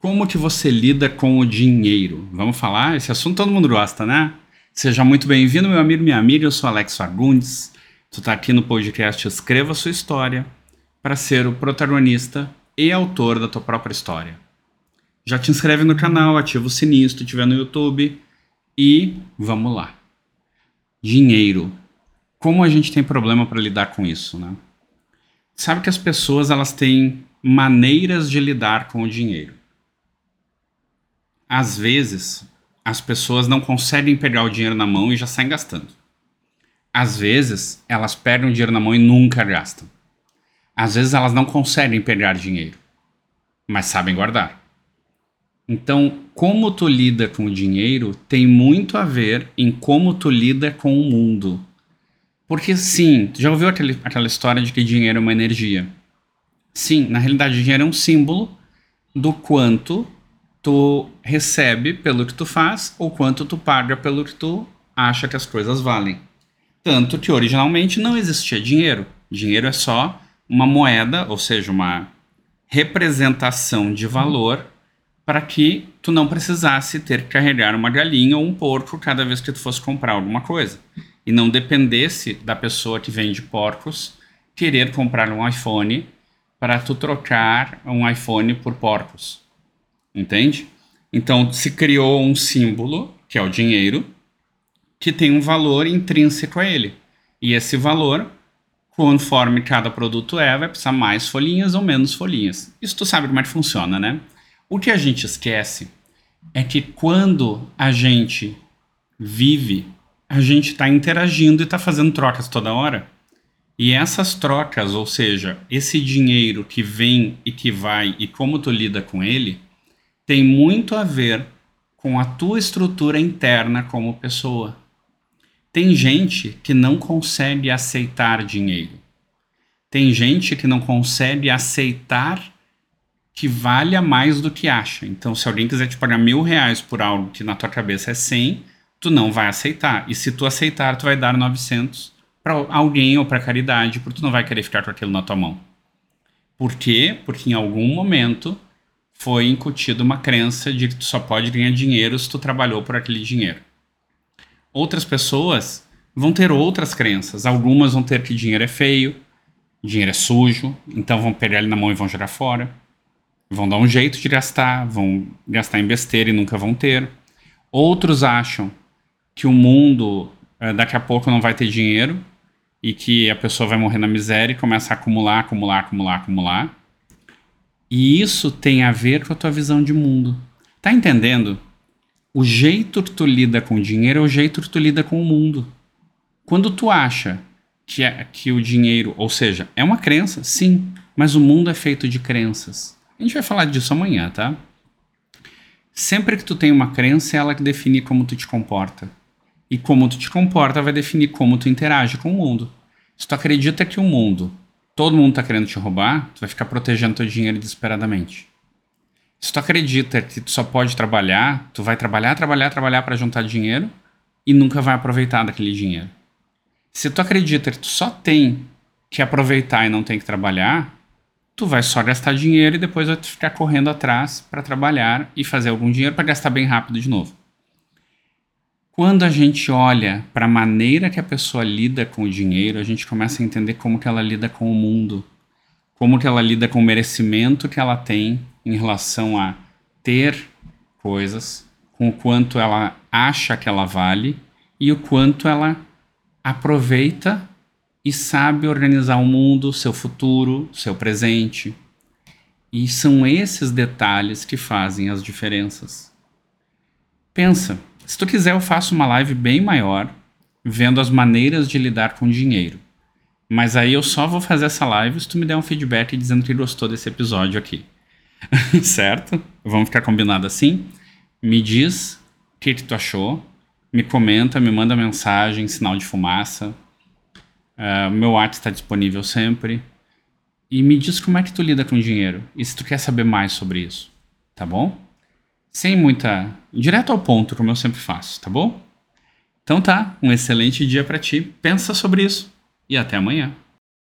Como que você lida com o dinheiro? Vamos falar? Esse assunto todo mundo gosta, né? Seja muito bem-vindo, meu amigo, minha amiga. Eu sou Alex Fagundes. Tu tá aqui no podcast Escreva Sua História para ser o protagonista e autor da tua própria história. Já te inscreve no canal, ativa o sininho se tu estiver no YouTube e vamos lá. Dinheiro. Como a gente tem problema para lidar com isso, né? Sabe que as pessoas elas têm maneiras de lidar com o dinheiro. Às vezes, as pessoas não conseguem pegar o dinheiro na mão e já saem gastando. Às vezes, elas pegam o dinheiro na mão e nunca gastam. Às vezes, elas não conseguem pegar dinheiro, mas sabem guardar. Então, como tu lida com o dinheiro tem muito a ver em como tu lida com o mundo. Porque sim, já ouviu aquele, aquela história de que dinheiro é uma energia? Sim, na realidade, dinheiro é um símbolo do quanto tu recebe pelo que tu faz ou quanto tu paga pelo que tu acha que as coisas valem. Tanto que originalmente não existia dinheiro. Dinheiro é só uma moeda, ou seja, uma representação de valor para que tu não precisasse ter que carregar uma galinha ou um porco cada vez que tu fosse comprar alguma coisa e não dependesse da pessoa que vende porcos querer comprar um iPhone para tu trocar um iPhone por porcos. Entende? Então se criou um símbolo, que é o dinheiro, que tem um valor intrínseco a ele. E esse valor, conforme cada produto é, vai precisar mais folhinhas ou menos folhinhas. Isso tu sabe como é que funciona, né? O que a gente esquece é que quando a gente vive a gente está interagindo e está fazendo trocas toda hora. E essas trocas, ou seja, esse dinheiro que vem e que vai e como tu lida com ele, tem muito a ver com a tua estrutura interna como pessoa. Tem gente que não consegue aceitar dinheiro. Tem gente que não consegue aceitar que valha mais do que acha. Então, se alguém quiser te pagar mil reais por algo que na tua cabeça é 100, tu não vai aceitar. E se tu aceitar, tu vai dar 900 para alguém ou para caridade, porque tu não vai querer ficar com aquilo na tua mão. Por quê? Porque em algum momento foi incutido uma crença de que tu só pode ganhar dinheiro se tu trabalhou por aquele dinheiro. Outras pessoas vão ter outras crenças. Algumas vão ter que dinheiro é feio, dinheiro é sujo, então vão pegar ele na mão e vão jogar fora. Vão dar um jeito de gastar, vão gastar em besteira e nunca vão ter. Outros acham que o mundo é, daqui a pouco não vai ter dinheiro e que a pessoa vai morrer na miséria e começa a acumular, acumular, acumular, acumular. E isso tem a ver com a tua visão de mundo. Tá entendendo? O jeito que tu lida com o dinheiro é o jeito que tu lida com o mundo. Quando tu acha que, é, que o dinheiro, ou seja, é uma crença, sim, mas o mundo é feito de crenças. A gente vai falar disso amanhã, tá? Sempre que tu tem uma crença, é ela que define como tu te comporta. E como tu te comporta vai definir como tu interage com o mundo. Se tu acredita que o mundo, todo mundo está querendo te roubar, tu vai ficar protegendo teu dinheiro desesperadamente. Se tu acredita que tu só pode trabalhar, tu vai trabalhar, trabalhar, trabalhar para juntar dinheiro e nunca vai aproveitar daquele dinheiro. Se tu acredita que tu só tem que aproveitar e não tem que trabalhar, tu vai só gastar dinheiro e depois vai ficar correndo atrás para trabalhar e fazer algum dinheiro para gastar bem rápido de novo. Quando a gente olha para a maneira que a pessoa lida com o dinheiro, a gente começa a entender como que ela lida com o mundo, como que ela lida com o merecimento que ela tem em relação a ter coisas, com o quanto ela acha que ela vale e o quanto ela aproveita e sabe organizar o mundo, seu futuro, seu presente. E são esses detalhes que fazem as diferenças. Pensa, se tu quiser, eu faço uma live bem maior, vendo as maneiras de lidar com dinheiro. Mas aí eu só vou fazer essa live se tu me der um feedback dizendo que gostou desse episódio aqui. certo? Vamos ficar combinado assim? Me diz o que, que tu achou, me comenta, me manda mensagem, sinal de fumaça. Uh, meu WhatsApp está disponível sempre. E me diz como é que tu lida com dinheiro. E se tu quer saber mais sobre isso, tá bom? Sem muita. direto ao ponto, como eu sempre faço, tá bom? Então tá, um excelente dia para ti. Pensa sobre isso e até amanhã.